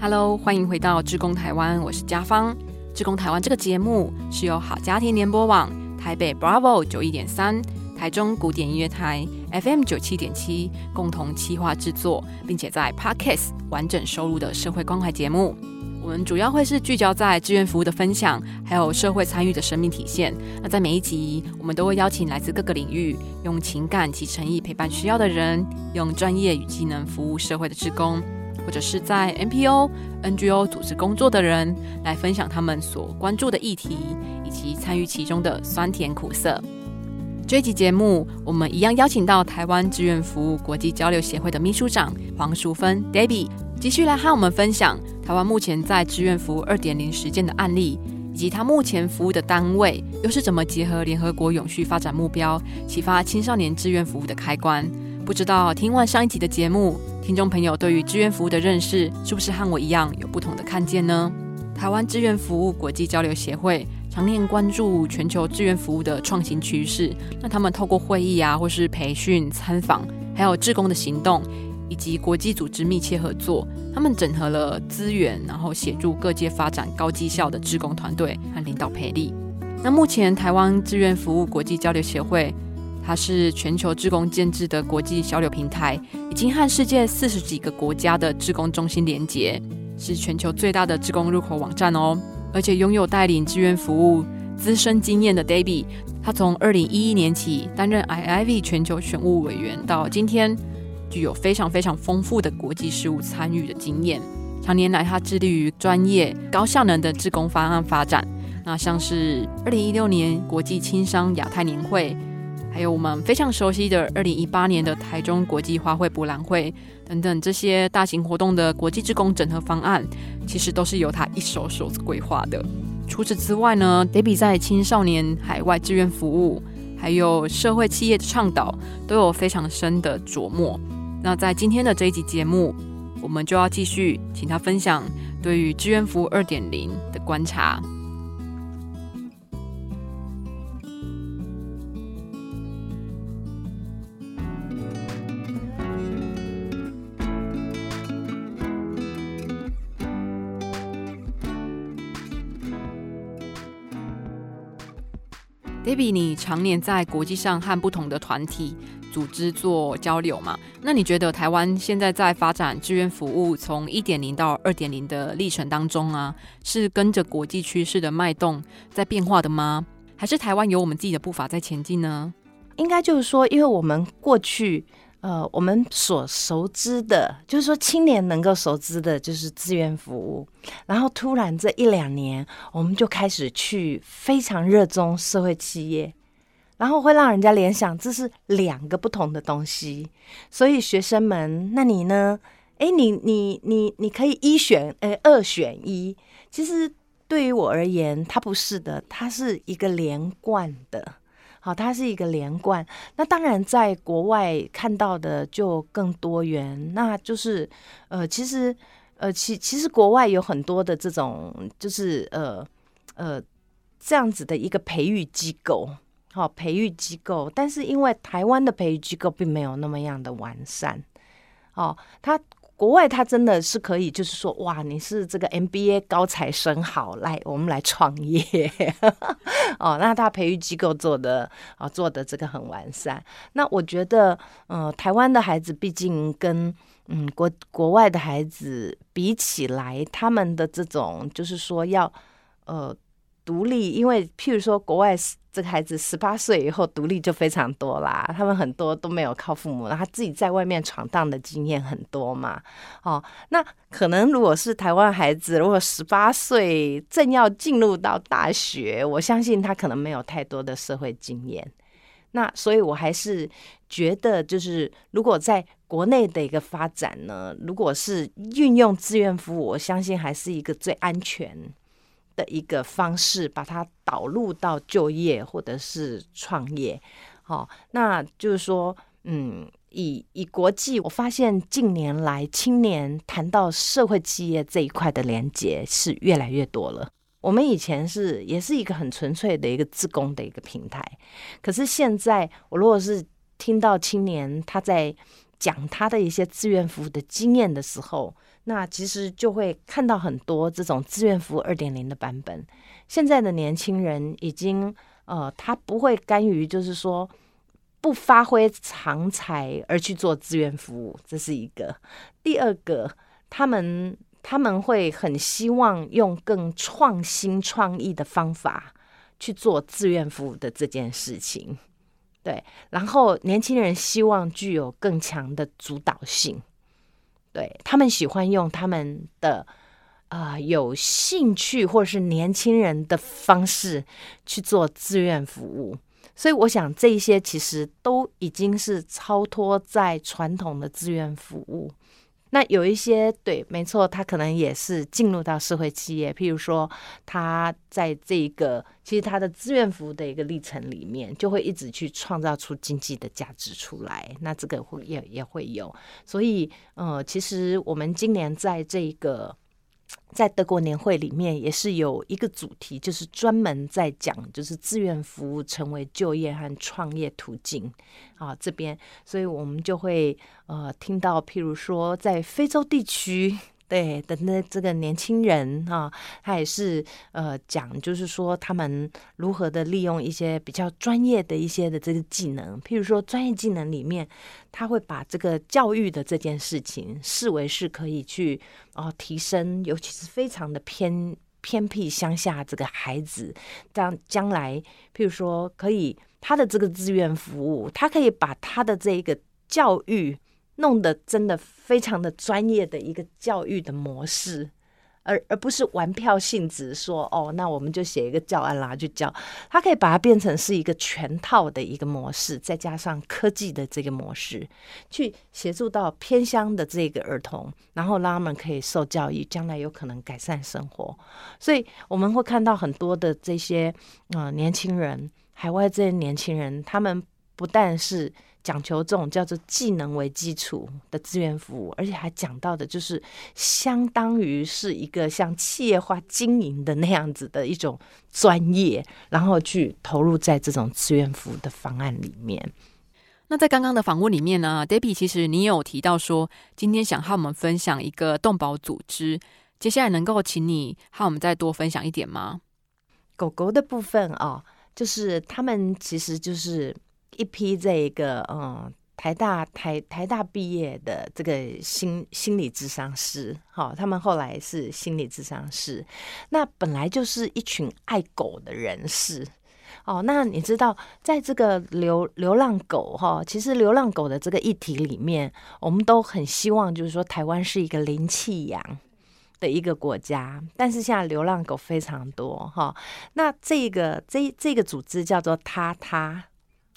Hello，欢迎回到志工台湾，我是嘉芳。志工台湾这个节目是由好家庭联播网、台北 Bravo 九一点三、台中古典音乐台 FM 九七点七共同企划制作，并且在 Podcast 完整收录的社会关怀节目。我们主要会是聚焦在志愿服务的分享，还有社会参与的生命体现。那在每一集，我们都会邀请来自各个领域，用情感及诚意陪伴需要的人，用专业与技能服务社会的志工。或者是在 NPO、NGO 组织工作的人，来分享他们所关注的议题，以及参与其中的酸甜苦涩。这一集节目，我们一样邀请到台湾志愿服务国际交流协会的秘书长黄淑芬 Debbie，继续来和我们分享台湾目前在志愿服务二点零实践的案例，以及他目前服务的单位又是怎么结合联合国永续发展目标，启发青少年志愿服务的开关。不知道听完上一集的节目，听众朋友对于志愿服务的认识是不是和我一样有不同的看见呢？台湾志愿服务国际交流协会常年关注全球志愿服务的创新趋势，那他们透过会议啊，或是培训、参访，还有志工的行动，以及国际组织密切合作，他们整合了资源，然后协助各界发展高绩效的志工团队和领导培力。那目前台湾志愿服务国际交流协会。它是全球职工建制的国际交流平台，已经和世界四十几个国家的职工中心连接，是全球最大的职工入口网站哦。而且拥有带领志愿服务资深经验的 Debbie，他从二零一一年起担任 IIV 全球选务委员，到今天具有非常非常丰富的国际事务参与的经验。常年来，他致力于专业高效能的职工方案发展。那像是二零一六年国际轻商亚太年会。还有我们非常熟悉的二零一八年的台中国际花卉博览会等等这些大型活动的国际职工整合方案，其实都是由他一手手规划的。除此之外呢，Debbie 在青少年海外志愿服务，还有社会企业的倡导，都有非常深的琢磨。那在今天的这一集节目，我们就要继续请他分享对于志愿服务二点零的观察。Baby，你常年在国际上和不同的团体组织做交流嘛？那你觉得台湾现在在发展志愿服务从一点零到二点零的历程当中啊，是跟着国际趋势的脉动在变化的吗？还是台湾有我们自己的步伐在前进呢？应该就是说，因为我们过去。呃，我们所熟知的，就是说青年能够熟知的，就是志愿服务。然后突然这一两年，我们就开始去非常热衷社会企业，然后会让人家联想这是两个不同的东西。所以学生们，那你呢？哎，你你你你可以一选，哎，二选一。其实对于我而言，它不是的，它是一个连贯的。好，它是一个连贯。那当然，在国外看到的就更多元。那就是，呃，其实，呃，其其实国外有很多的这种，就是呃呃这样子的一个培育机构，好，培育机构。但是因为台湾的培育机构并没有那么样的完善，哦，它。国外他真的是可以，就是说，哇，你是这个 MBA 高材生，好，来，我们来创业 哦。那他培育机构做的啊，做的这个很完善。那我觉得，呃，台湾的孩子毕竟跟嗯国国外的孩子比起来，他们的这种就是说要呃独立，因为譬如说国外这个孩子十八岁以后独立就非常多啦，他们很多都没有靠父母，他自己在外面闯荡的经验很多嘛。哦，那可能如果是台湾孩子，如果十八岁正要进入到大学，我相信他可能没有太多的社会经验。那所以我还是觉得，就是如果在国内的一个发展呢，如果是运用志愿服务，我相信还是一个最安全。的一个方式，把它导入到就业或者是创业，好，那就是说，嗯，以以国际，我发现近年来青年谈到社会企业这一块的连接是越来越多了。我们以前是也是一个很纯粹的一个自工的一个平台，可是现在我如果是听到青年他在讲他的一些志愿服务的经验的时候，那其实就会看到很多这种志愿服务二点零的版本。现在的年轻人已经呃，他不会甘于就是说不发挥长才而去做志愿服务，这是一个。第二个，他们他们会很希望用更创新创意的方法去做志愿服务的这件事情。对，然后年轻人希望具有更强的主导性，对他们喜欢用他们的啊有兴趣或者是年轻人的方式去做志愿服务，所以我想这一些其实都已经是超脱在传统的志愿服务。那有一些对，没错，他可能也是进入到社会企业，譬如说他在这个其实他的志愿服务的一个历程里面，就会一直去创造出经济的价值出来。那这个会也也会有，所以呃，其实我们今年在这个。在德国年会里面也是有一个主题，就是专门在讲，就是志愿服务成为就业和创业途径啊这边，所以我们就会呃听到，譬如说在非洲地区。对的，那这个年轻人哈，他也是呃讲，就是说他们如何的利用一些比较专业的一些的这个技能，譬如说专业技能里面，他会把这个教育的这件事情视为是可以去哦提升，尤其是非常的偏偏僻乡下这个孩子，将将来譬如说可以他的这个志愿服务，他可以把他的这一个教育。弄得真的非常的专业的一个教育的模式，而而不是玩票性质，说哦，那我们就写一个教案啦，就教。他可以把它变成是一个全套的一个模式，再加上科技的这个模式，去协助到偏乡的这个儿童，然后让他们可以受教育，将来有可能改善生活。所以我们会看到很多的这些啊年轻人，海外这些年轻人，他们不但是。讲求这种叫做技能为基础的资源服务，而且还讲到的就是相当于是一个像企业化经营的那样子的一种专业，然后去投入在这种资源服务的方案里面。那在刚刚的访问里面呢，Debbie，其实你有提到说今天想和我们分享一个动保组织，接下来能够请你和我们再多分享一点吗？狗狗的部分啊，就是他们其实就是。一批这个嗯，台大台台大毕业的这个心心理智商师，好，他们后来是心理智商师，那本来就是一群爱狗的人士，哦，那你知道，在这个流流浪狗哈，其实流浪狗的这个议题里面，我们都很希望，就是说台湾是一个零弃养的一个国家，但是现在流浪狗非常多哈，那这个这这个组织叫做他他。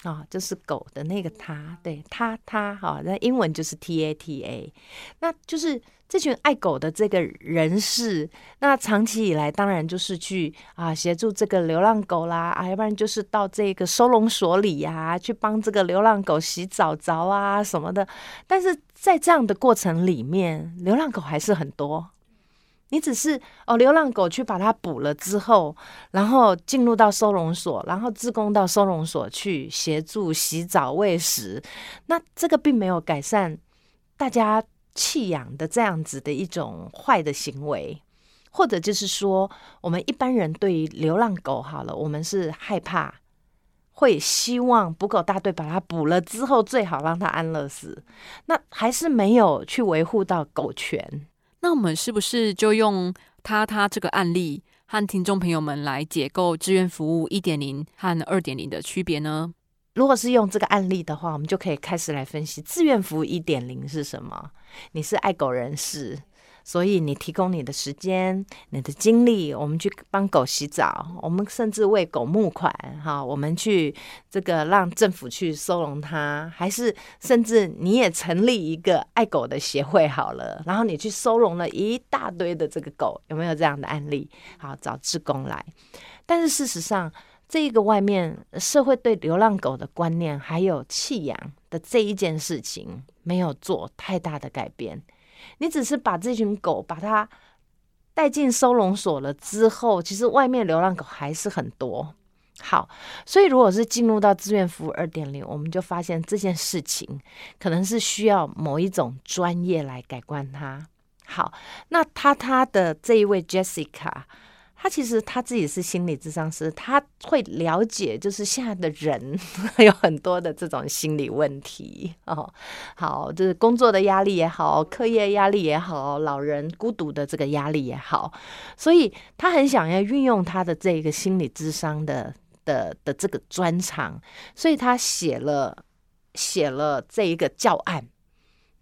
啊，就是狗的那个它，对它它哈，那英文就是 T A T A，那就是这群爱狗的这个人士，那长期以来当然就是去啊协助这个流浪狗啦，啊，要不然就是到这个收容所里呀，去帮这个流浪狗洗澡澡啊什么的，但是在这样的过程里面，流浪狗还是很多。你只是哦，流浪狗去把它捕了之后，然后进入到收容所，然后自工到收容所去协助洗澡喂食，那这个并没有改善大家弃养的这样子的一种坏的行为，或者就是说，我们一般人对于流浪狗好了，我们是害怕，会希望捕狗大队把它捕了之后，最好让它安乐死，那还是没有去维护到狗权。那我们是不是就用他他这个案例和听众朋友们来解构志愿服务一点零和二点零的区别呢？如果是用这个案例的话，我们就可以开始来分析志愿服务一点零是什么。你是爱狗人士。所以你提供你的时间、你的精力，我们去帮狗洗澡，我们甚至为狗募款，哈，我们去这个让政府去收容它，还是甚至你也成立一个爱狗的协会好了，然后你去收容了一大堆的这个狗，有没有这样的案例？好，找志工来。但是事实上，这个外面社会对流浪狗的观念，还有弃养的这一件事情，没有做太大的改变。你只是把这群狗把它带进收容所了之后，其实外面流浪狗还是很多。好，所以如果是进入到志愿服务二点零，我们就发现这件事情可能是需要某一种专业来改观它。好，那他他的这一位 Jessica。他其实他自己是心理智商师，他会了解，就是现在的人 有很多的这种心理问题哦。好，就是工作的压力也好，课业压力也好，老人孤独的这个压力也好，所以他很想要运用他的这个心理智商的的的这个专长，所以他写了写了这一个教案。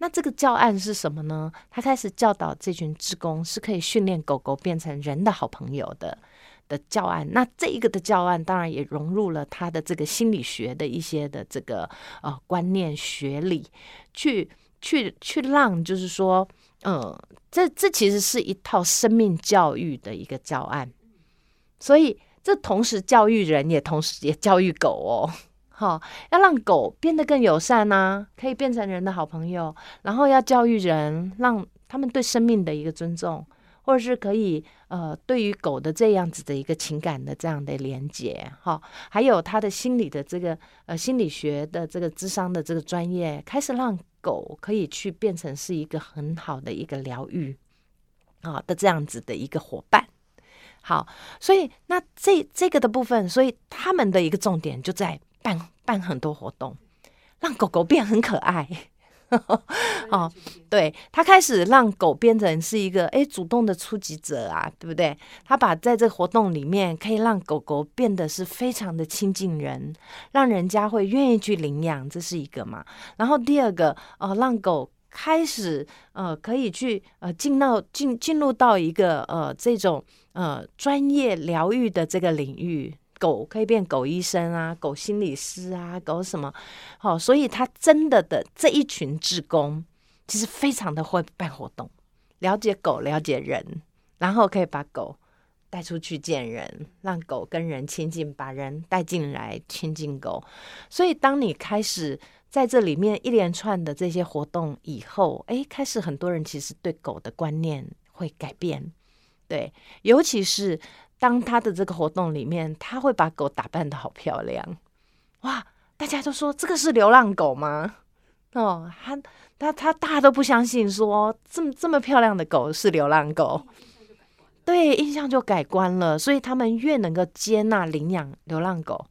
那这个教案是什么呢？他开始教导这群职工是可以训练狗狗变成人的好朋友的的教案。那这一个的教案当然也融入了他的这个心理学的一些的这个呃观念学理，去去去让就是说，嗯，这这其实是一套生命教育的一个教案。所以这同时教育人，也同时也教育狗哦。好，要让狗变得更友善呢，可以变成人的好朋友。然后要教育人，让他们对生命的一个尊重，或者是可以呃，对于狗的这样子的一个情感的这样的连接。哈，还有他的心理的这个呃心理学的这个智商的这个专业，开始让狗可以去变成是一个很好的一个疗愈啊的这样子的一个伙伴。好，所以那这这个的部分，所以他们的一个重点就在。办办很多活动，让狗狗变很可爱。哦，对他开始让狗变成是一个哎主动的出击者啊，对不对？他把在这活动里面可以让狗狗变得是非常的亲近人，让人家会愿意去领养，这是一个嘛。然后第二个哦，让狗开始呃可以去呃进到进进入到一个呃这种呃专业疗愈的这个领域。狗可以变狗医生啊，狗心理师啊，狗什么？好，所以他真的的这一群职工，其实非常的会办活动，了解狗，了解人，然后可以把狗带出去见人，让狗跟人亲近，把人带进来亲近狗。所以，当你开始在这里面一连串的这些活动以后，哎，开始很多人其实对狗的观念会改变，对，尤其是。当他的这个活动里面，他会把狗打扮的好漂亮，哇！大家都说这个是流浪狗吗？哦，他他他大家都不相信，说这么这么漂亮的狗是流浪狗，对，印象就改观了。所以他们越能够接纳领养流浪狗。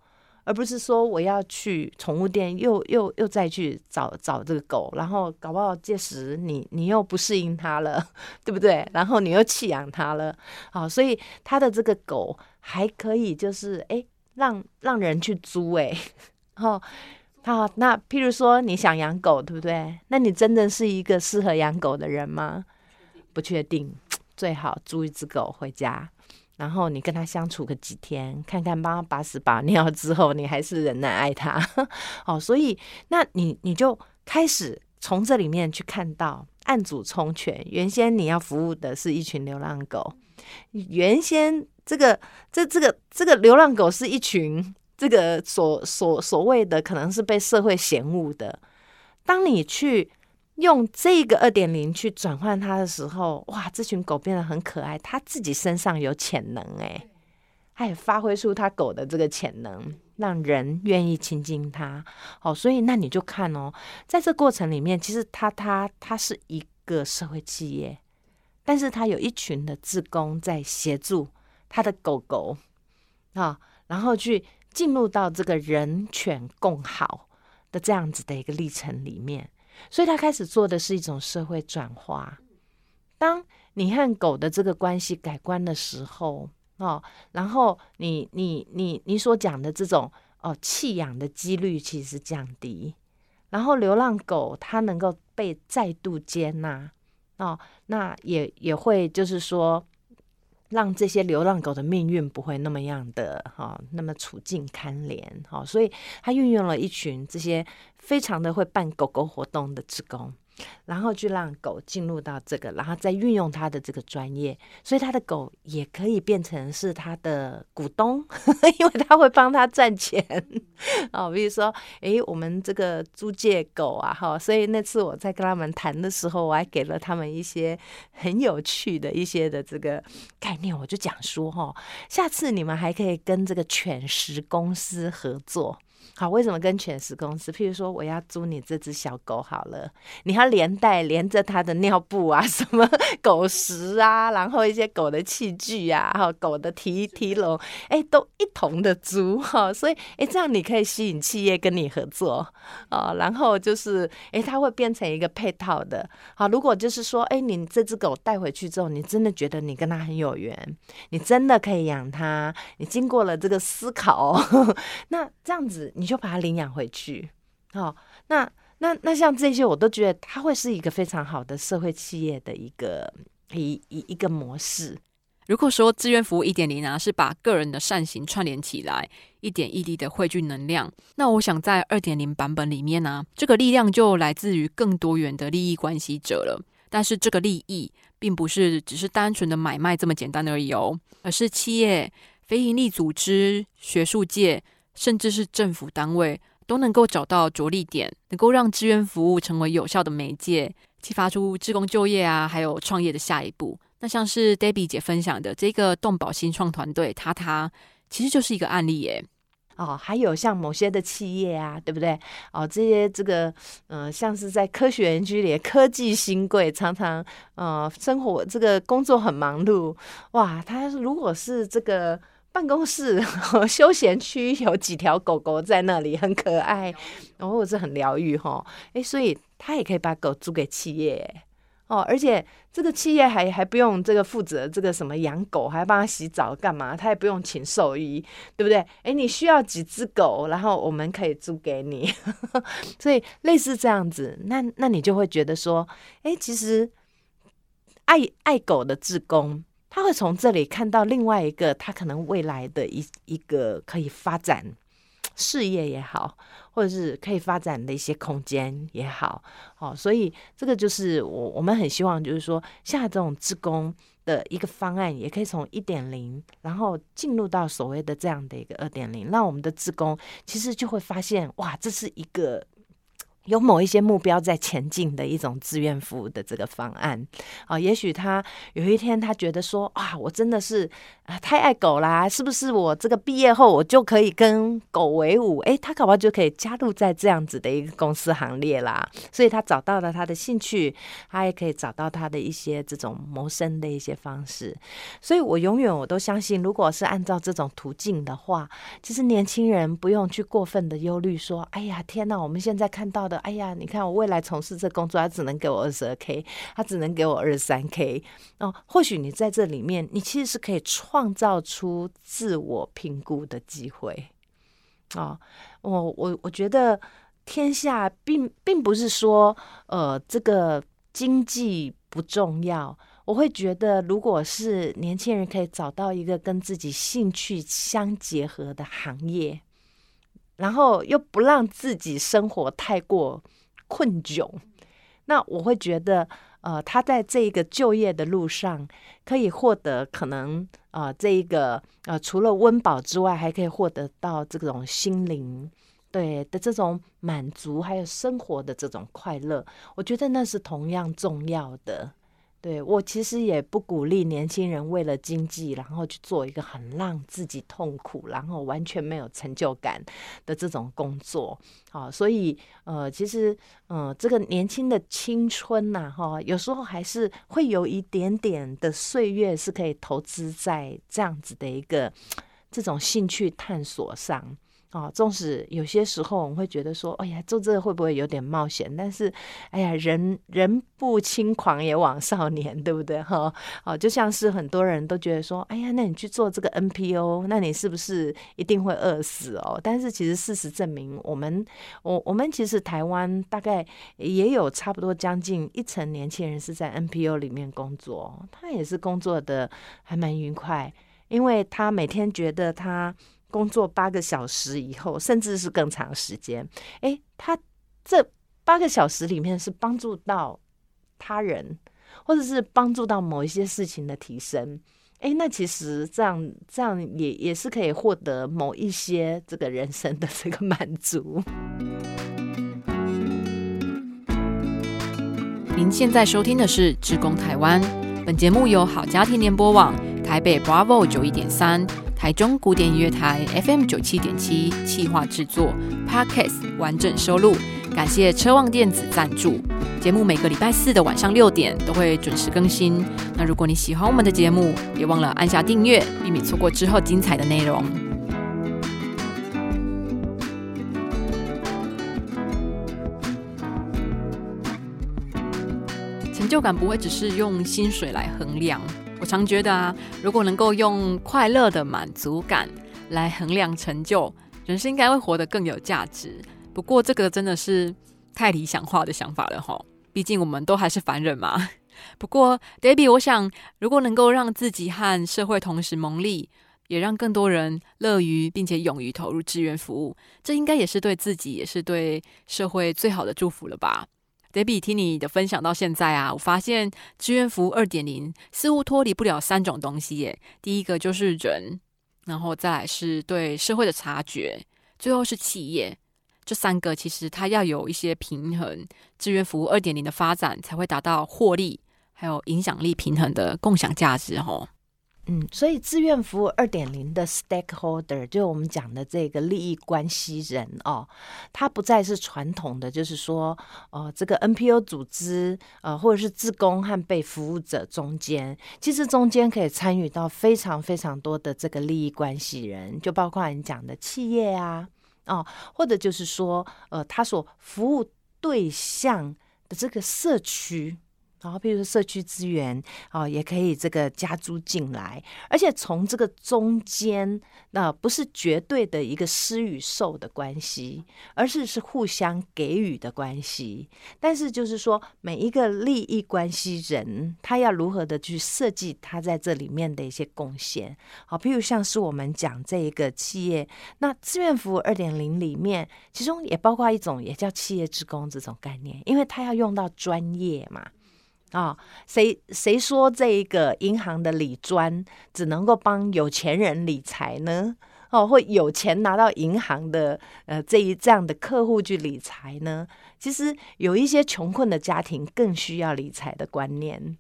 而不是说我要去宠物店，又又又再去找找这个狗，然后搞不好届时你你又不适应它了，对不对？然后你又弃养它了，好，所以他的这个狗还可以就是哎让让人去租哎，好，好，那譬如说你想养狗，对不对？那你真的是一个适合养狗的人吗？不确定，最好租一只狗回家。然后你跟他相处个几天，看看帮他把屎把尿之后，你还是仍然爱他，哦，所以那你你就开始从这里面去看到按主充权。原先你要服务的是一群流浪狗，原先这个这这个这个流浪狗是一群这个所所所谓的可能是被社会嫌恶的，当你去。用这个二点零去转换它的时候，哇，这群狗变得很可爱，它自己身上有潜能，哎，它也发挥出它狗的这个潜能，让人愿意亲近它。好，所以那你就看哦，在这过程里面，其实它它它是一个社会企业，但是它有一群的志工在协助它的狗狗啊，然后去进入到这个人犬共好的这样子的一个历程里面。所以他开始做的是一种社会转化。当你和狗的这个关系改观的时候，哦，然后你你你你所讲的这种哦弃养的几率其实降低，然后流浪狗它能够被再度接纳，哦，那也也会就是说。让这些流浪狗的命运不会那么样的哈，那么处境堪怜哈，所以他运用了一群这些非常的会办狗狗活动的职工。然后就让狗进入到这个，然后再运用它的这个专业，所以他的狗也可以变成是他的股东，因为他会帮他赚钱 哦。比如说，诶，我们这个租借狗啊，哈，所以那次我在跟他们谈的时候，我还给了他们一些很有趣的一些的这个概念，我就讲说，哈，下次你们还可以跟这个犬食公司合作。好，为什么跟犬食公司？譬如说，我要租你这只小狗好了，你要连带连着它的尿布啊，什么狗食啊，然后一些狗的器具啊，还有狗的提提笼，哎，都一同的租哈。所以，哎，这样你可以吸引企业跟你合作啊。然后就是，哎，它会变成一个配套的。好，如果就是说，哎，你这只狗带回去之后，你真的觉得你跟它很有缘，你真的可以养它，你经过了这个思考，那这样子你。就把它领养回去，好，那那那像这些，我都觉得它会是一个非常好的社会企业的一个一一一个模式。如果说志愿服务一点零啊，是把个人的善行串联起来，一点一滴的汇聚能量，那我想在二点零版本里面呢，这个力量就来自于更多元的利益关系者了。但是这个利益并不是只是单纯的买卖这么简单而已哦，而是企业、非营利组织、学术界。甚至是政府单位都能够找到着力点，能够让志愿服务成为有效的媒介，激发出志工就业啊，还有创业的下一步。那像是 Debbie 姐分享的这个动保新创团队，他他其实就是一个案例耶。哦，还有像某些的企业啊，对不对？哦，这些这个嗯，像是在科学园区里，科技新贵常常呃生活这个工作很忙碌，哇，他如果是这个。办公室 休闲区有几条狗狗在那里，很可爱，然后是很疗愈哈。哎，所以他也可以把狗租给企业哦，而且这个企业还还不用这个负责这个什么养狗，还要帮他洗澡干嘛？他也不用请兽医，对不对？哎，你需要几只狗，然后我们可以租给你。所以类似这样子，那那你就会觉得说，哎，其实爱爱狗的志工。他会从这里看到另外一个他可能未来的一一个可以发展事业也好，或者是可以发展的一些空间也好，哦，所以这个就是我我们很希望，就是说像这种职工的一个方案，也可以从一点零，然后进入到所谓的这样的一个二点零，让我们的职工其实就会发现，哇，这是一个。有某一些目标在前进的一种志愿服务的这个方案啊，也许他有一天他觉得说啊，我真的是啊太爱狗啦，是不是我这个毕业后我就可以跟狗为伍？诶，他搞不好就可以加入在这样子的一个公司行列啦。所以他找到了他的兴趣，他也可以找到他的一些这种谋生的一些方式。所以我永远我都相信，如果是按照这种途径的话，其实年轻人不用去过分的忧虑说，哎呀天呐，我们现在看到的。哎呀，你看我未来从事这工作，他只能给我二十二 k，他只能给我二十三 k。哦，或许你在这里面，你其实是可以创造出自我评估的机会。哦，我我我觉得天下并并不是说，呃，这个经济不重要。我会觉得，如果是年轻人可以找到一个跟自己兴趣相结合的行业。然后又不让自己生活太过困窘，那我会觉得，呃，他在这一个就业的路上，可以获得可能，呃，这一个，呃，除了温饱之外，还可以获得到这种心灵对的这种满足，还有生活的这种快乐，我觉得那是同样重要的。对我其实也不鼓励年轻人为了经济，然后去做一个很让自己痛苦，然后完全没有成就感的这种工作。好，所以呃，其实嗯，这个年轻的青春呐，哈，有时候还是会有一点点的岁月是可以投资在这样子的一个这种兴趣探索上。哦，纵使有些时候我们会觉得说，哎呀，做这个会不会有点冒险？但是，哎呀，人人不轻狂也枉少年，对不对？哈，哦，就像是很多人都觉得说，哎呀，那你去做这个 NPO，那你是不是一定会饿死哦？但是其实事实证明，我们我我们其实台湾大概也有差不多将近一成年轻人是在 NPO 里面工作，他也是工作的还蛮愉快，因为他每天觉得他。工作八个小时以后，甚至是更长时间，诶，他这八个小时里面是帮助到他人，或者是帮助到某一些事情的提升，诶，那其实这样这样也也是可以获得某一些这个人生的这个满足。您现在收听的是《职工台湾》，本节目由好家庭联播网台北 Bravo 九一点三。台中古典音乐台 FM 九七点七企划制作，Podcast 完整收录。感谢车望电子赞助。节目每个礼拜四的晚上六点都会准时更新。那如果你喜欢我们的节目，别忘了按下订阅，避免错过之后精彩的内容。成就感不会只是用薪水来衡量。我常觉得啊，如果能够用快乐的满足感来衡量成就，人生应该会活得更有价值。不过这个真的是太理想化的想法了哈，毕竟我们都还是凡人嘛。不过，Debbie，我想如果能够让自己和社会同时蒙利，也让更多人乐于并且勇于投入志愿服务，这应该也是对自己也是对社会最好的祝福了吧？Debbie，听你的分享到现在啊，我发现志愿服务二点零似乎脱离不了三种东西耶。第一个就是人，然后再来是对社会的察觉，最后是企业。这三个其实它要有一些平衡，志愿服务二点零的发展才会达到获利还有影响力平衡的共享价值哦。嗯，所以志愿服务二点零的 stakeholder 就我们讲的这个利益关系人哦，它不再是传统的，就是说呃这个 NPO 组织呃或者是自工和被服务者中间，其实中间可以参与到非常非常多的这个利益关系人，就包括你讲的企业啊。哦，或者就是说，呃，他所服务对象的这个社区。然后，譬如说社区资源啊，也可以这个加租进来，而且从这个中间，那不是绝对的一个施与受的关系，而是是互相给予的关系。但是就是说，每一个利益关系人，他要如何的去设计他在这里面的一些贡献？好，譬如像是我们讲这一个企业，那志愿服务二点零里面，其中也包括一种也叫企业职工这种概念，因为他要用到专业嘛。啊，谁谁说这个银行的理专只能够帮有钱人理财呢？哦，会有钱拿到银行的呃这一这样的客户去理财呢？其实有一些穷困的家庭更需要理财的观念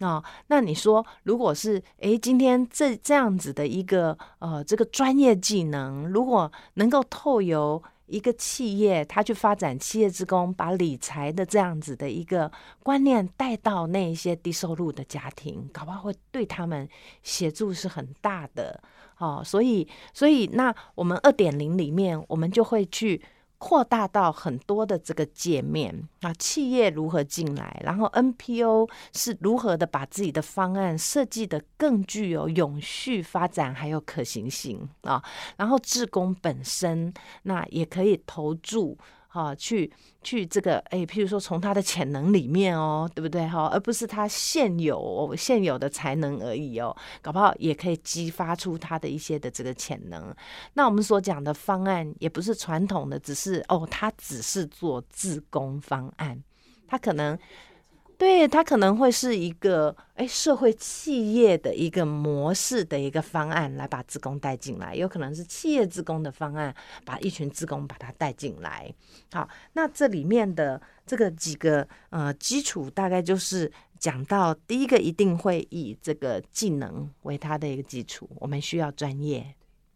啊。那你说，如果是诶，今天这这样子的一个呃这个专业技能，如果能够透由一个企业，他去发展企业职工，把理财的这样子的一个观念带到那一些低收入的家庭，搞不好会对他们协助是很大的哦。所以，所以那我们二点零里面，我们就会去。扩大到很多的这个界面啊，企业如何进来，然后 NPO 是如何的把自己的方案设计的更具有永续发展还有可行性啊，然后自工本身那也可以投注。哈，去去这个，哎，譬如说从他的潜能里面哦，对不对？哈，而不是他现有现有的才能而已哦，搞不好也可以激发出他的一些的这个潜能。那我们所讲的方案也不是传统的，只是哦，他只是做自工方案，他可能。对，它可能会是一个哎社会企业的一个模式的一个方案，来把职工带进来，有可能是企业职工的方案，把一群职工把它带进来。好，那这里面的这个几个呃基础，大概就是讲到第一个，一定会以这个技能为它的一个基础，我们需要专业。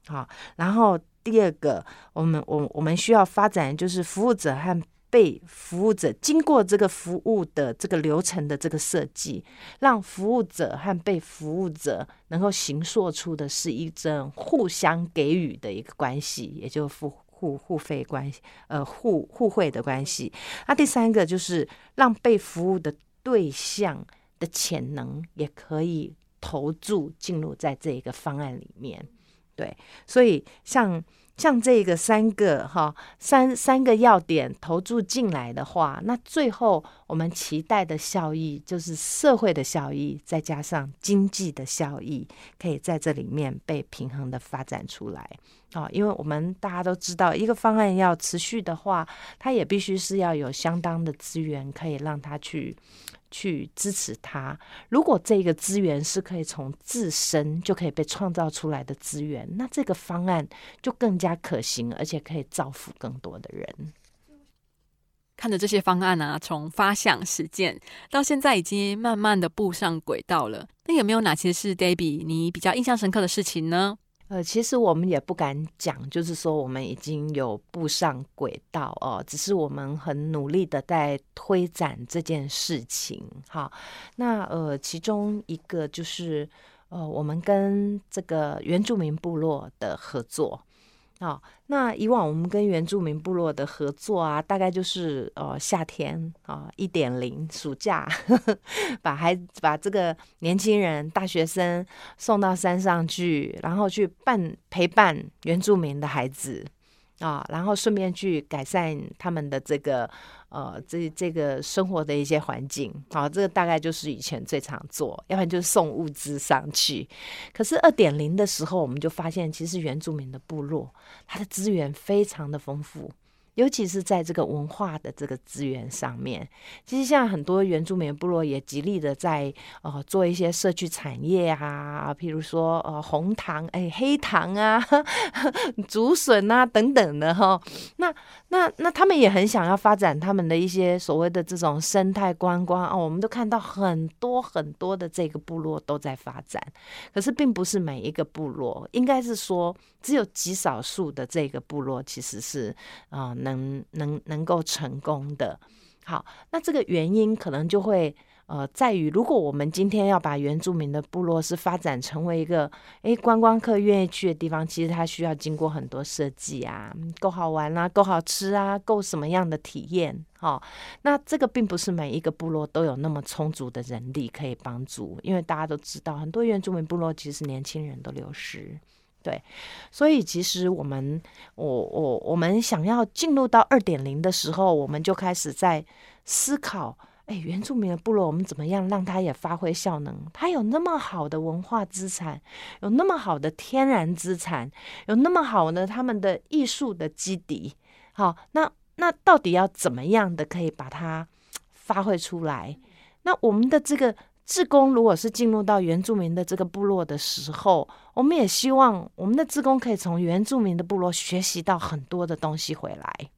好，然后第二个，我们我我们需要发展就是服务者和。被服务者经过这个服务的这个流程的这个设计，让服务者和被服务者能够形塑出的是一种互相给予的一个关系，也就互互互费关系，呃，互互惠的关系。那第三个就是让被服务的对象的潜能也可以投注进入在这一个方案里面。对，所以像。像这个三个哈三三个要点投注进来的话，那最后我们期待的效益就是社会的效益，再加上经济的效益，可以在这里面被平衡的发展出来啊！因为我们大家都知道，一个方案要持续的话，它也必须是要有相当的资源，可以让它去。去支持他。如果这个资源是可以从自身就可以被创造出来的资源，那这个方案就更加可行，而且可以造福更多的人。看着这些方案啊，从发想实践到现在已经慢慢的步上轨道了。那有没有哪些是 Debbie 你比较印象深刻的事情呢？呃，其实我们也不敢讲，就是说我们已经有步上轨道哦，只是我们很努力的在推展这件事情。哈，那呃，其中一个就是呃，我们跟这个原住民部落的合作。哦，那以往我们跟原住民部落的合作啊，大概就是呃夏天啊一点零暑假，呵 呵把孩把这个年轻人大学生送到山上去，然后去伴陪伴原住民的孩子。啊，然后顺便去改善他们的这个呃，这这个生活的一些环境。好，这个大概就是以前最常做，要不然就是送物资上去。可是二点零的时候，我们就发现，其实原住民的部落，它的资源非常的丰富。尤其是在这个文化的这个资源上面，其实现在很多原住民部落也极力的在呃做一些社区产业啊，譬如说呃红糖哎黑糖啊、竹笋啊等等的哈。那那那他们也很想要发展他们的一些所谓的这种生态观光哦，我们都看到很多很多的这个部落都在发展，可是并不是每一个部落，应该是说只有极少数的这个部落其实是啊。能能能够成功的，好，那这个原因可能就会呃在于，如果我们今天要把原住民的部落是发展成为一个诶观光客愿意去的地方，其实它需要经过很多设计啊，够好玩啊，够好吃啊，够什么样的体验，好，那这个并不是每一个部落都有那么充足的人力可以帮助，因为大家都知道，很多原住民部落其实年轻人都流失。对，所以其实我们，我我我们想要进入到二点零的时候，我们就开始在思考，哎，原住民的部落，我们怎么样让它也发挥效能？它有那么好的文化资产，有那么好的天然资产，有那么好的他们的艺术的基底，好，那那到底要怎么样的可以把它发挥出来？那我们的这个。志工如果是进入到原住民的这个部落的时候，我们也希望我们的志工可以从原住民的部落学习到很多的东西回来。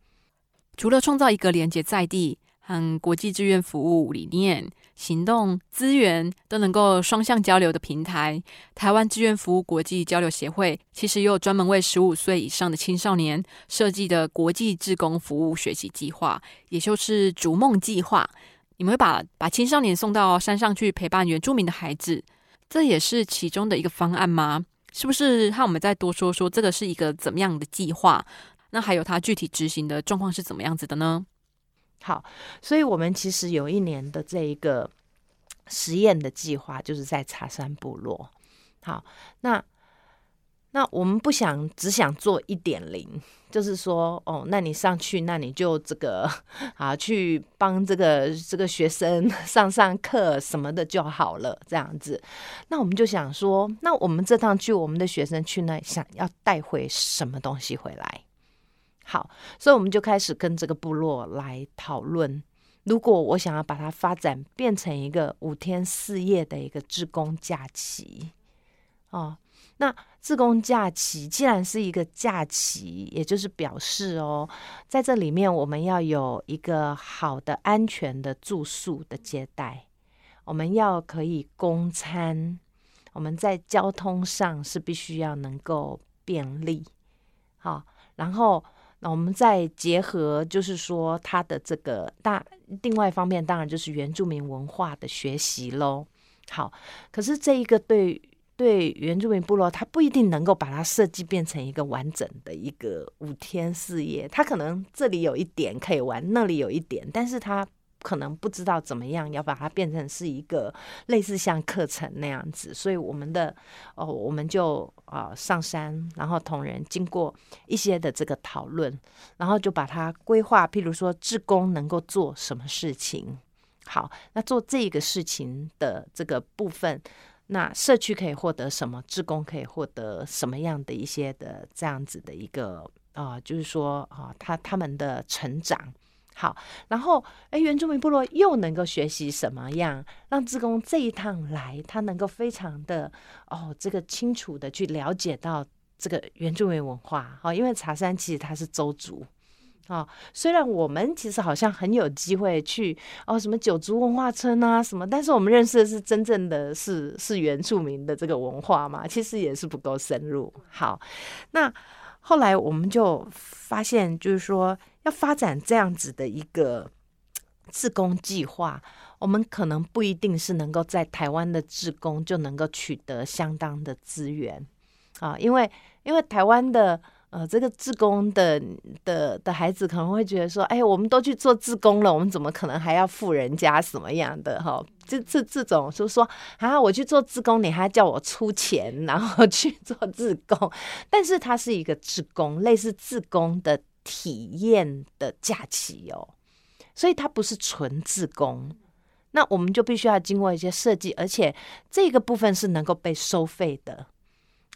除了创造一个连接在地和国际志愿服务理念、行动资源都能够双向交流的平台，台湾志愿服务国际交流协会其实也有专门为十五岁以上的青少年设计的国际志工服务学习计划，也就是“逐梦计划”。你们会把把青少年送到山上去陪伴原住民的孩子，这也是其中的一个方案吗？是不是？和我们再多说说，这个是一个怎么样的计划？那还有它具体执行的状况是怎么样子的呢？好，所以我们其实有一年的这一个实验的计划，就是在茶山部落。好，那。那我们不想只想做一点零，就是说，哦，那你上去，那你就这个 啊，去帮这个这个学生上上课什么的就好了，这样子。那我们就想说，那我们这趟去，我们的学生去那，想要带回什么东西回来？好，所以我们就开始跟这个部落来讨论，如果我想要把它发展变成一个五天四夜的一个志工假期，哦。那自贡假期既然是一个假期，也就是表示哦，在这里面我们要有一个好的、安全的住宿的接待，我们要可以供餐，我们在交通上是必须要能够便利，好，然后那我们再结合，就是说它的这个大，另外一方面当然就是原住民文化的学习喽。好，可是这一个对。对原住民部落，他不一定能够把它设计变成一个完整的一个五天四夜。他可能这里有一点可以玩，那里有一点，但是他可能不知道怎么样要把它变成是一个类似像课程那样子。所以我们的哦，我们就啊上山，然后同仁经过一些的这个讨论，然后就把它规划，譬如说志工能够做什么事情。好，那做这个事情的这个部分。那社区可以获得什么？职工可以获得什么样的一些的这样子的一个啊，就是说啊，他他们的成长好，然后哎，原住民部落又能够学习什么样？让职工这一趟来，他能够非常的哦，这个清楚的去了解到这个原住民文化好，因为茶山其实它是周族。啊，虽然我们其实好像很有机会去哦，什么九族文化村啊什么，但是我们认识的是真正的是是原住民的这个文化嘛，其实也是不够深入。好，那后来我们就发现，就是说要发展这样子的一个自工计划，我们可能不一定是能够在台湾的自工就能够取得相当的资源啊，因为因为台湾的。呃，这个自工的的的孩子可能会觉得说，哎，我们都去做自工了，我们怎么可能还要付人家什么样的哈？这这这种就是说，啊，我去做自工，你还叫我出钱，然后 去做自工，但是它是一个自工，类似自工的体验的假期哦，所以它不是纯自工，那我们就必须要经过一些设计，而且这个部分是能够被收费的。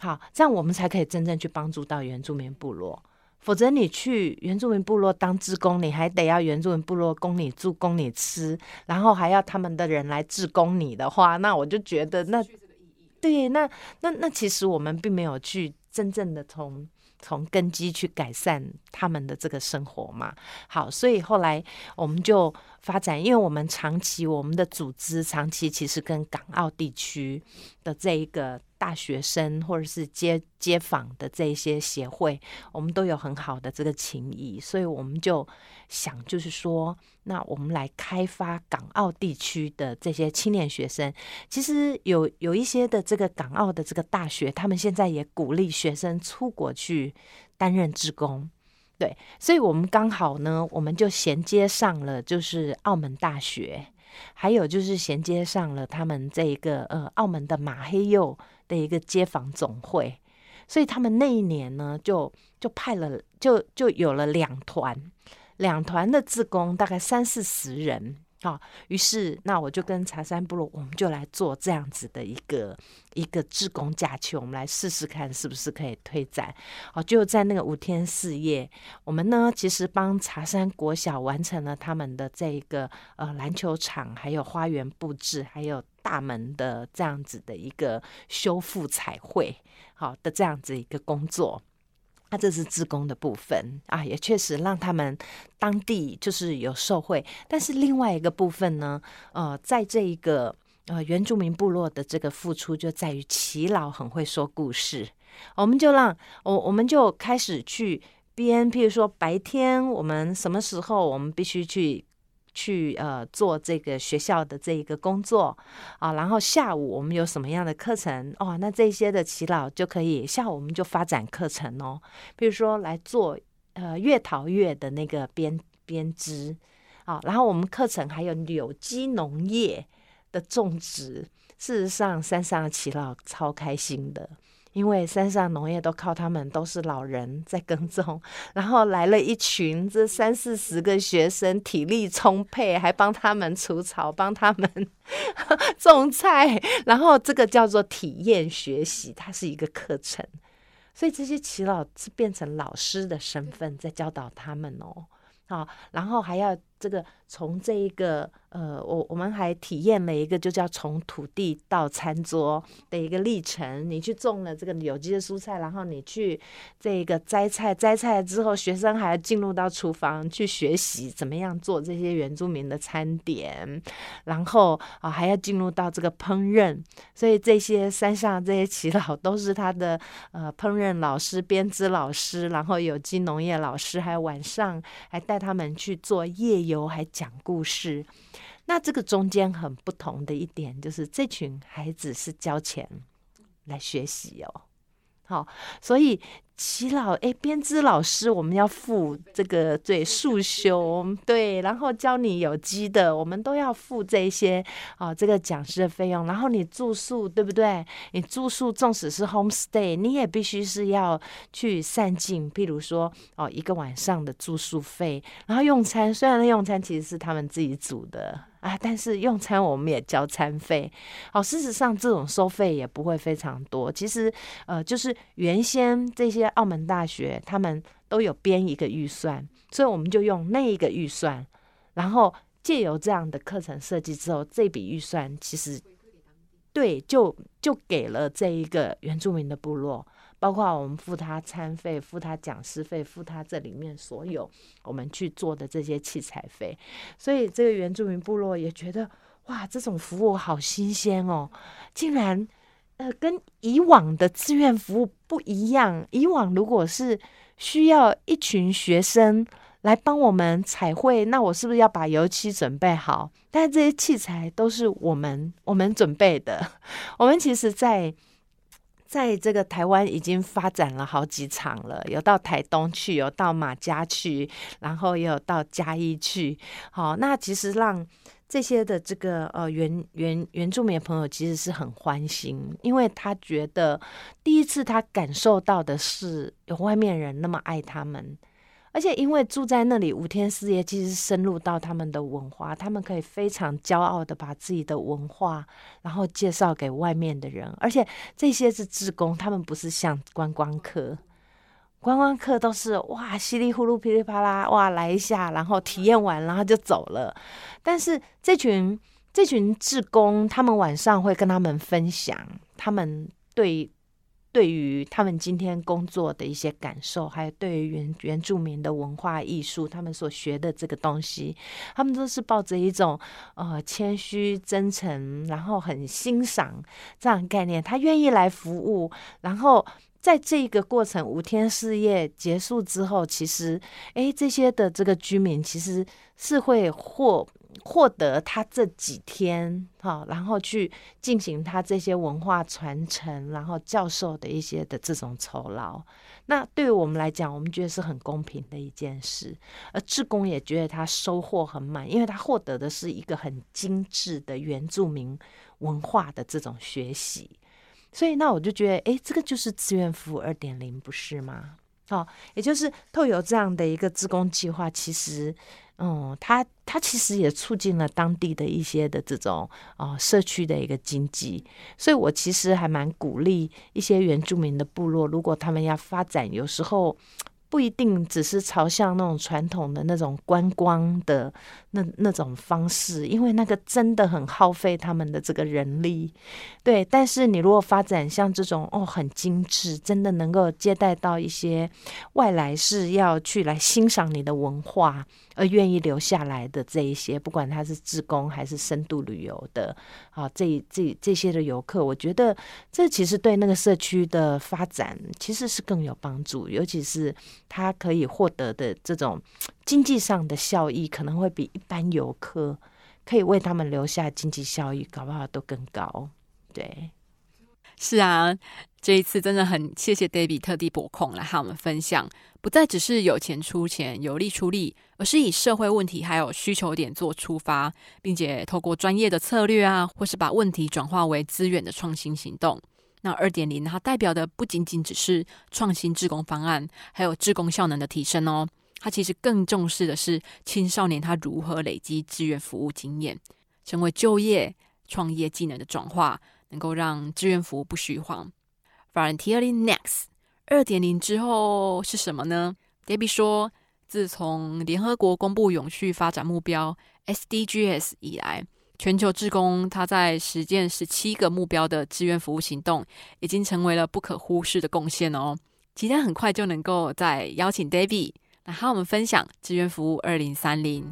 好，这样我们才可以真正去帮助到原住民部落。否则，你去原住民部落当职工，你还得要原住民部落供你住、供你吃，然后还要他们的人来自工你的话，那我就觉得那对，那那那其实我们并没有去真正的从从根基去改善他们的这个生活嘛。好，所以后来我们就发展，因为我们长期我们的组织长期其实跟港澳地区的这一个。大学生或者是街街坊的这些协会，我们都有很好的这个情谊，所以我们就想，就是说，那我们来开发港澳地区的这些青年学生。其实有有一些的这个港澳的这个大学，他们现在也鼓励学生出国去担任职工。对，所以我们刚好呢，我们就衔接上了，就是澳门大学，还有就是衔接上了他们这一个呃澳门的马黑幼。的一个街坊总会，所以他们那一年呢，就就派了，就就有了两团，两团的自工，大概三四十人好。于是，那我就跟茶山部落，我们就来做这样子的一个一个自工假期，我们来试试看是不是可以推展。哦，就在那个五天四夜，我们呢，其实帮茶山国小完成了他们的这一个呃篮球场，还有花园布置，还有。大门的这样子的一个修复彩绘，好的这样子一个工作，他这是自工的部分啊，也确实让他们当地就是有受惠。但是另外一个部分呢，呃，在这一个呃原住民部落的这个付出，就在于齐老很会说故事，我们就让我我们就开始去编，譬如说白天我们什么时候我们必须去。去呃做这个学校的这一个工作啊，然后下午我们有什么样的课程哦？那这些的耆老就可以下午我们就发展课程哦，比如说来做呃月桃月的那个编编织啊，然后我们课程还有有机农业的种植，事实上山上的耆老超开心的。因为山上农业都靠他们，都是老人在耕种，然后来了一群这三四十个学生，体力充沛，还帮他们除草，帮他们 种菜，然后这个叫做体验学习，它是一个课程，所以这些耆老是变成老师的身份在教导他们哦，好，然后还要这个从这一个。呃，我我们还体验了一个就叫从土地到餐桌的一个历程。你去种了这个有机的蔬菜，然后你去这个摘菜，摘菜之后，学生还要进入到厨房去学习怎么样做这些原住民的餐点，然后啊还要进入到这个烹饪。所以这些山上这些耆老都是他的呃烹饪老师、编织老师，然后有机农业老师，还有晚上还带他们去做夜游，还讲故事。那这个中间很不同的一点，就是这群孩子是交钱来学习哦，好，所以。齐老哎，编织老师，我们要付这个对束修对，然后教你有机的，我们都要付这些啊，这个讲师的费用。然后你住宿对不对？你住宿纵使是 home stay，你也必须是要去散尽，譬如说哦，一个晚上的住宿费，然后用餐，虽然用餐其实是他们自己煮的啊，但是用餐我们也交餐费。好，事实上这种收费也不会非常多。其实呃，就是原先这些。澳门大学他们都有编一个预算，所以我们就用那一个预算，然后借由这样的课程设计之后，这笔预算其实对就就给了这一个原住民的部落，包括我们付他餐费、付他讲师费、付他这里面所有我们去做的这些器材费，所以这个原住民部落也觉得哇，这种服务好新鲜哦，竟然呃跟以往的志愿服务不一样。以往如果是需要一群学生。来帮我们彩绘，那我是不是要把油漆准备好？但是这些器材都是我们我们准备的。我们其实，在在在这个台湾已经发展了好几场了，有到台东去，有到马家去，然后也有到嘉义去。好，那其实让这些的这个呃原原原住民朋友其实是很欢心，因为他觉得第一次他感受到的是有外面人那么爱他们。而且，因为住在那里五天四夜，其实深入到他们的文化，他们可以非常骄傲的把自己的文化，然后介绍给外面的人。而且这些是志工，他们不是像观光客，观光客都是哇稀里呼噜噼里啪啦哇来一下，然后体验完然后就走了。但是这群这群志工，他们晚上会跟他们分享他们对。对于他们今天工作的一些感受，还有对于原原住民的文化艺术，他们所学的这个东西，他们都是抱着一种呃谦虚、真诚，然后很欣赏这样概念。他愿意来服务，然后在这个过程五天四夜结束之后，其实哎，这些的这个居民其实是会获。获得他这几天哈，然后去进行他这些文化传承，然后教授的一些的这种酬劳，那对于我们来讲，我们觉得是很公平的一件事。而志工也觉得他收获很满，因为他获得的是一个很精致的原住民文化的这种学习。所以，那我就觉得，哎，这个就是志愿服务二点零，不是吗？好，也就是透有这样的一个志工计划，其实。嗯，它它其实也促进了当地的一些的这种啊社区的一个经济，所以我其实还蛮鼓励一些原住民的部落，如果他们要发展，有时候。不一定只是朝向那种传统的那种观光的那那种方式，因为那个真的很耗费他们的这个人力。对，但是你如果发展像这种哦很精致，真的能够接待到一些外来是要去来欣赏你的文化而愿意留下来的这一些，不管他是自工还是深度旅游的啊，这这这些的游客，我觉得这其实对那个社区的发展其实是更有帮助，尤其是。他可以获得的这种经济上的效益，可能会比一般游客可以为他们留下经济效益，搞不好都更高。对，是啊，这一次真的很谢谢 David 特地拨空来和我们分享，不再只是有钱出钱、有力出力，而是以社会问题还有需求点做出发，并且透过专业的策略啊，或是把问题转化为资源的创新行动。那二点零，它代表的不仅仅只是创新志工方案，还有志工效能的提升哦。他其实更重视的是青少年他如何累积志愿服务经验，成为就业创业技能的转化，能够让志愿服务不虚晃。Volunteering Next 二点零之后是什么呢？Debbie 说，自从联合国公布永续发展目标 SDGs 以来。全球志工，他在实践十七个目标的志愿服务行动，已经成为了不可忽视的贡献哦。期待很快就能够再邀请 David 来和我们分享志愿服务二零三零。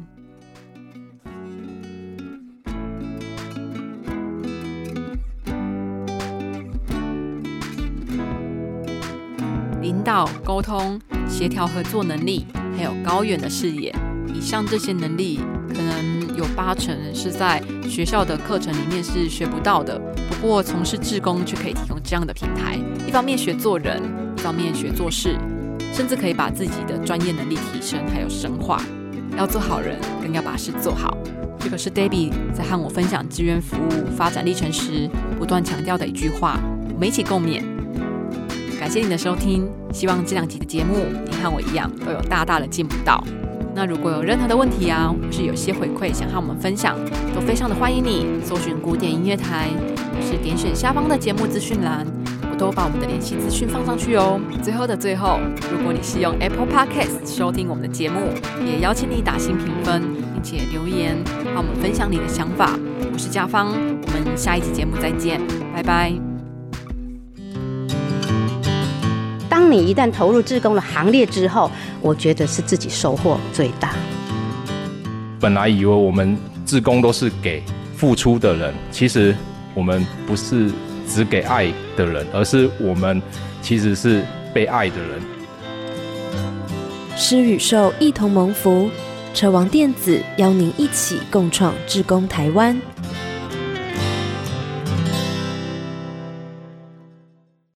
领导、沟通、协调、合作能力，还有高远的视野，以上这些能力，可能有八成是在。学校的课程里面是学不到的，不过从事志工却可以提供这样的平台，一方面学做人，一方面学做事，甚至可以把自己的专业能力提升还有深化。要做好人，更要把事做好。这个是 Debbie 在和我分享志愿服务发展历程时不断强调的一句话，我们一起共勉。感谢你的收听，希望这两集的节目你和我一样都有大大的进步到。那如果有任何的问题啊，或是有些回馈想和我们分享，都非常的欢迎你搜寻古典音乐台，或是点选下方的节目资讯栏，都把我们的联系资讯放上去哦。最后的最后，如果你是用 Apple Podcast 收听我们的节目，也邀请你打新评分，并且留言和我们分享你的想法。我是嘉芳，我们下一期节目再见，拜拜。当你一旦投入志工的行列之后，我觉得是自己收获最大。本来以为我们志工都是给付出的人，其实我们不是只给爱的人，而是我们其实是被爱的人。施与受一同蒙福，车王电子邀您一起共创志工台湾。